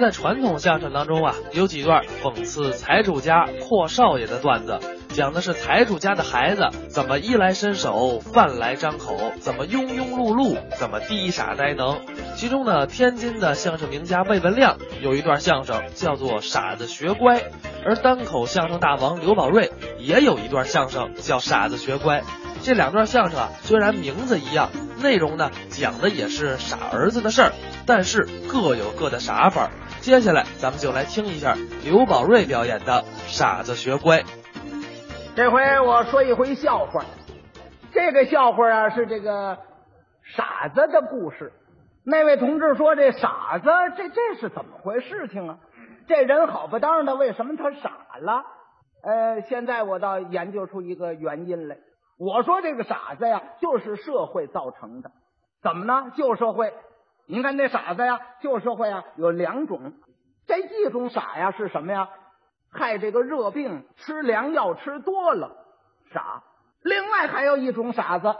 在传统相声当中啊，有几段讽刺财主家阔少爷的段子，讲的是财主家的孩子怎么衣来伸手，饭来张口，怎么庸庸碌碌，怎么低傻呆能。其中呢，天津的相声名家魏文亮有一段相声叫做《傻子学乖》，而单口相声大王刘宝瑞也有一段相声叫《傻子学乖》。这两段相声啊，虽然名字一样，内容呢讲的也是傻儿子的事儿，但是各有各的傻法。接下来咱们就来听一下刘宝瑞表演的《傻子学乖》。这回我说一回笑话，这个笑话啊是这个傻子的故事。那位同志说：“这傻子，这这是怎么回事情啊？这人好不当的，为什么他傻了？”呃，现在我倒研究出一个原因来。我说这个傻子呀，就是社会造成的。怎么呢？旧社会，您看那傻子呀，旧社会啊有两种。这一种傻呀是什么呀？害这个热病，吃凉药吃多了傻。另外还有一种傻子，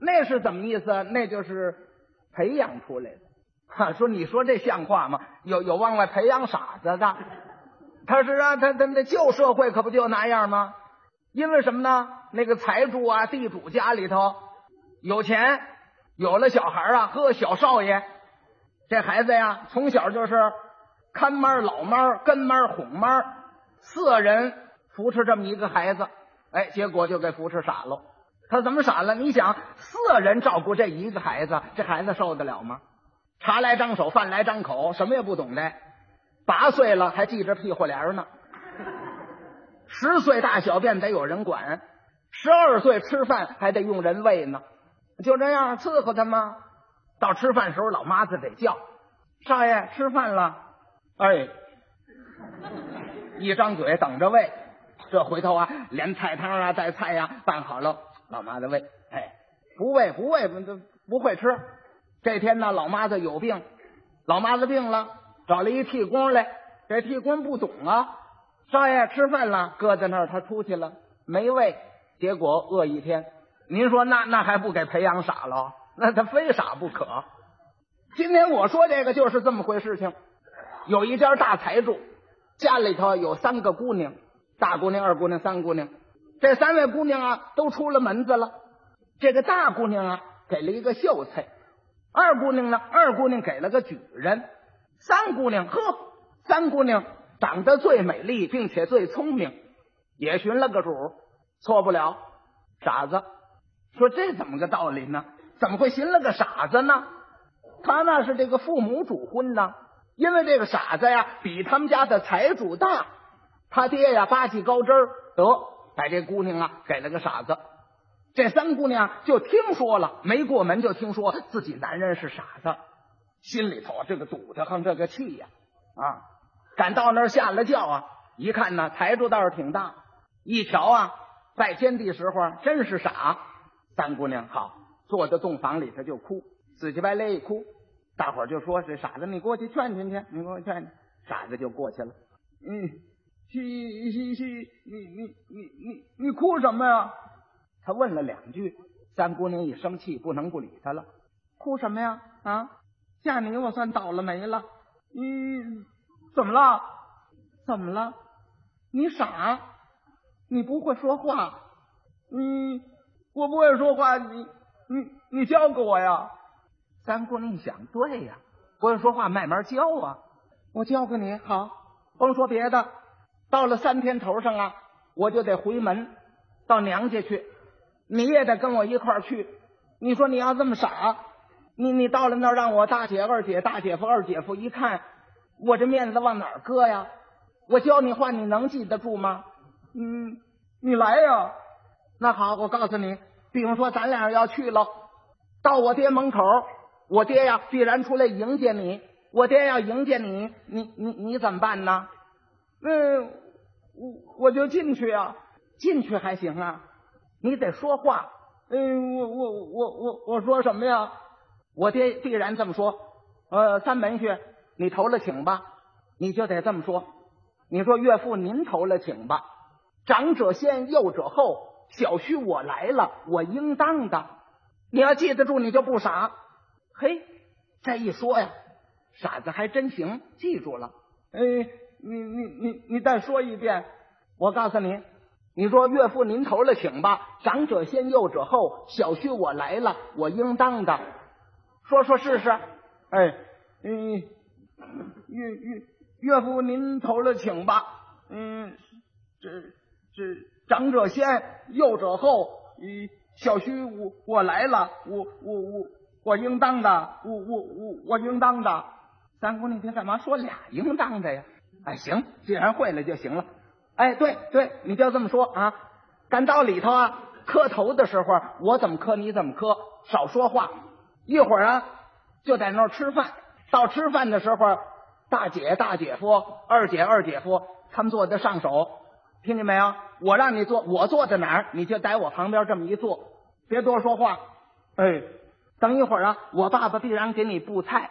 那是怎么意思？那就是培养出来的。哈，说你说这像话吗？有有往外培养傻子的？他是啊，他他那旧社会可不就那样吗？因为什么呢？那个财主啊，地主家里头有钱，有了小孩啊，呵，小少爷，这孩子呀，从小就是看妈、老妈、跟妈、哄妈，四人扶持这么一个孩子，哎，结果就给扶持傻了。他怎么傻了？你想，四人照顾这一个孩子，这孩子受得了吗？茶来张手，饭来张口，什么也不懂的。八岁了还系着屁股帘呢，十岁大小便得有人管，十二岁吃饭还得用人喂呢。就这样伺候他吗？到吃饭时候，老妈子得叫少爷吃饭了。哎，一张嘴等着喂。这回头啊，连菜汤啊带菜呀、拌好了，老妈子喂。哎，不喂不喂不不会吃。这天呢，老妈子有病，老妈子病了，找了一替工来。这替工不懂啊，少爷吃饭了，搁在那儿，他出去了，没喂，结果饿一天。您说那那还不给培养傻了？那他非傻不可。今天我说这个就是这么回事情。有一家大财主，家里头有三个姑娘，大姑娘、二姑娘、三姑娘。这三位姑娘啊，都出了门子了。这个大姑娘啊，给了一个秀才；二姑娘呢，二姑娘给了个举人；三姑娘，呵，三姑娘长得最美丽，并且最聪明，也寻了个主，错不了。傻子说：“这怎么个道理呢？怎么会寻了个傻子呢？他那是这个父母主婚呢。”因为这个傻子呀，比他们家的财主大，他爹呀八级高枝儿，得把这姑娘啊给了个傻子。这三姑娘就听说了，没过门就听说自己男人是傻子，心里头这个堵得慌，这个气呀啊！赶到那儿下了轿啊，一看呢，财主倒是挺大，一瞧啊，拜天地时候真是傻。三姑娘好，坐在洞房里头就哭，死乞白赖一哭。大伙儿就说：“这傻子，你过去劝劝去，你给我劝劝。”傻子就过去了。嗯，西西西，你你你你你哭什么呀？他问了两句，三姑娘一生气，不能不理他了。哭什么呀？啊，嫁你我算倒了霉了。你怎么了？怎么了？你傻？你不会说话？你我不会说话，你你你教给我呀？三姑娘一想，对呀，不会说话，慢慢教啊。我教给你，好，甭说别的，到了三天头上啊，我就得回门到娘家去，你也得跟我一块儿去。你说你要这么傻，你你到了那儿让我大姐、二姐、大姐夫、二姐夫一看，我这面子往哪儿搁呀？我教你话，你能记得住吗？嗯，你来呀。那好，我告诉你，比方说咱俩要去了，到我爹门口。我爹呀，必然出来迎接你。我爹要迎接你，你你你怎么办呢？嗯，我我就进去啊，进去还行啊，你得说话。嗯，我我我我我说什么呀？我爹必然这么说。呃，三门去，你投了请吧，你就得这么说。你说岳父您投了，请吧。长者先，幼者后，小婿我来了，我应当的。你要记得住，你就不傻。嘿，这一说呀，傻子还真行，记住了。哎，你你你你再说一遍，我告诉你，你说岳父您投了，请吧。长者先，幼者后，小婿我来了，我应当的。说说试试。哎，嗯，岳岳岳父您头了，请吧。嗯，这这长者先，幼者后。嗯，小徐我我来了，我我我我应当的，我我我我应当的。三姑，你听干嘛说俩应当的呀？哎，行，既然会了就行了。哎，对对，你就这么说啊。赶到里头啊，磕头的时候，我怎么磕你怎么磕，少说话。一会儿啊，就在那儿吃饭。到吃饭的时候，大姐、大姐夫、二姐、二姐夫他们坐在上手，听见没有？我让你坐，我坐在哪儿，你就在我旁边这么一坐，别多说话。哎，等一会儿啊，我爸爸必然给你布菜。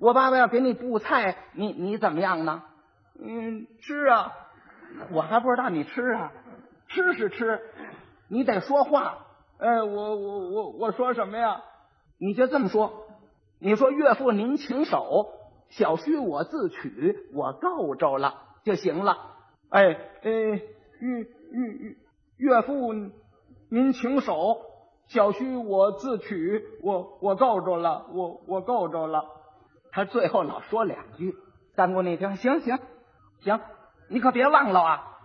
我爸爸要给你布菜，你你怎么样呢？嗯，吃啊！我还不知道你吃啊，吃是吃，你得说话。哎，我我我我说什么呀？你就这么说，你说岳父您请手，小婿我自取，我够着了就行了。哎，呃，岳岳岳岳父您请手，小婿我自取，我我够着了，我我够着了。他最后老说两句，三姑你听，行行行，你可别忘了啊，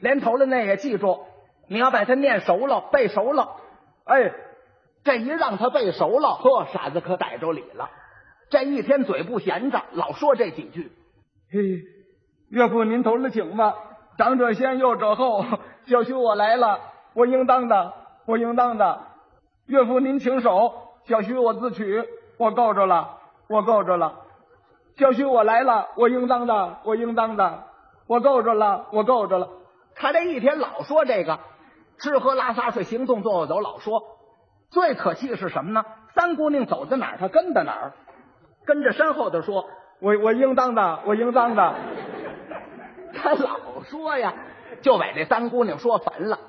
连头的那也记住，你要把它念熟了，背熟了。哎，这一让他背熟了，呵，傻子可逮着理了。这一天嘴不闲着，老说这几句。嘿，岳父您头了请吧，长者先，幼者后，小婿我来了，我应当的，我应当的。岳父您请手，小婿我自取，我够着了。我够着了，小婿我来了，我应当的，我应当的，我够着了，我够着了。他这一天老说这个，吃喝拉撒睡，行动坐走，老说。最可气是什么呢？三姑娘走在哪儿，他跟在哪儿，跟着身后的说：“我我应当的，我应当的。”他老说呀，就把这三姑娘说烦了。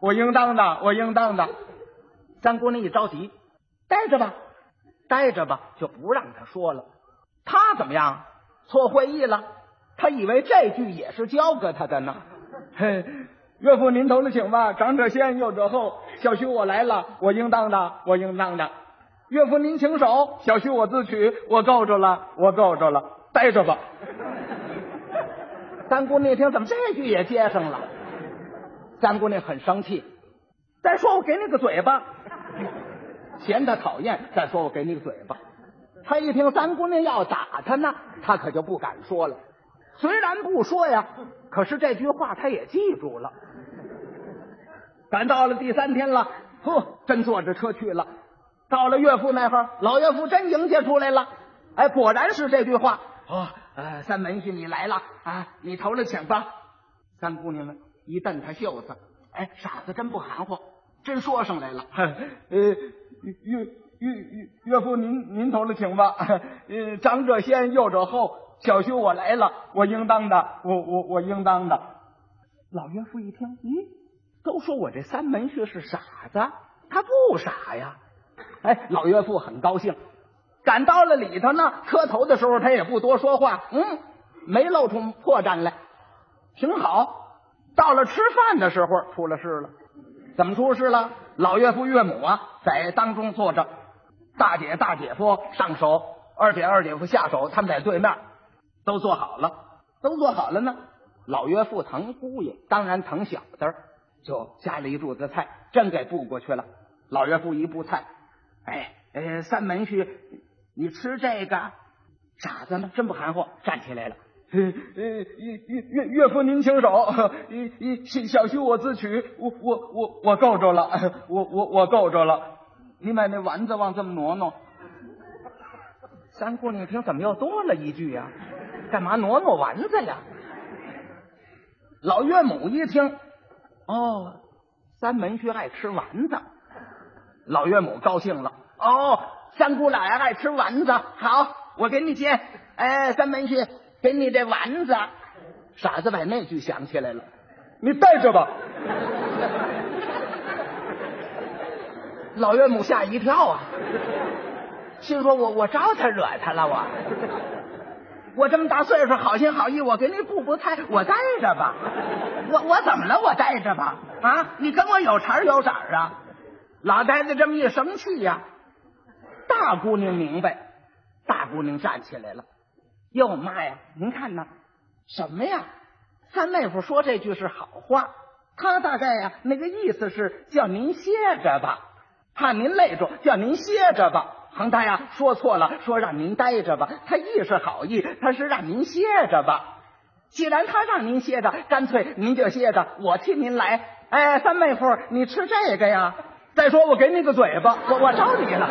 我应当的，我应当的。三姑娘一着急，待着吧。待着吧，就不让他说了。他怎么样？错会意了。他以为这句也是教给他的呢。嘿，岳父您头了，请吧。长者先，幼者后。小婿我来了，我应当的，我应当的。岳父您请手，小婿我自取，我够着了，我够着了。待着吧。三姑娘一听，怎么这句也接上了？三姑娘很生气。再说，我给你个嘴巴。嫌他讨厌，再说我给你个嘴巴。他一听三姑娘要打他呢，他可就不敢说了。虽然不说呀，可是这句话他也记住了。赶到了第三天了，呵，真坐着车去了。到了岳父那会儿，老岳父真迎接出来了。哎，果然是这句话。哦，呃，三门婿你来了啊，你头了请吧。三姑娘呢，一瞪他袖子，哎，傻子真不含糊，真说上来了。呃。岳岳岳岳父，您您头了，请吧。呃，长者先，幼者后。小婿我来了，我应当的，我我我应当的。老岳父一听，咦，都说我这三门婿是傻子，他不傻呀。哎，老岳父很高兴。赶到了里头呢，磕头的时候他也不多说话，嗯，没露出破绽来，挺好。到了吃饭的时候，出了事了。怎么出事了？老岳父岳母啊，在当中坐着，大姐大姐夫上手，二姐二姐夫下手，他们在对面，都做好了，都做好了呢。老岳父疼姑爷，当然疼小子，就加了一柱子菜，真给布过去了。老岳父一布菜，哎，呃，三门婿，你吃这个？傻子呢？真不含糊，站起来了。岳岳岳岳父您请手，小婿我自取，我我我我够着了，我我我够着了。你把那丸子往这么挪挪。三姑娘一听怎么又多了一句呀？干嘛挪挪丸子呀？老岳母一听，哦，三门婿爱吃丸子，老岳母高兴了。哦，三姑奶爱吃丸子，好，我给你煎。哎，三门婿。给你这丸子，傻子把那句想起来了，你带着吧。老岳母吓一跳啊，心说我我招他惹他了我。我这么大岁数，好心好意，我给你补补菜，我待着吧。我我怎么了？我待着吧。啊，你跟我有茬有色啊？老太太这么一生气呀，大姑娘明白，大姑娘站起来了。哟妈呀，您看呐，什么呀？三妹夫说这句是好话，他大概呀那个意思是叫您歇着吧，怕您累着，叫您歇着吧。恒大呀，说错了，说让您待着吧。他亦是好意，他是让您歇着吧。既然他让您歇着，干脆您就歇着，我替您来。哎，三妹夫，你吃这个呀？再说我给你个嘴巴，我我招你了。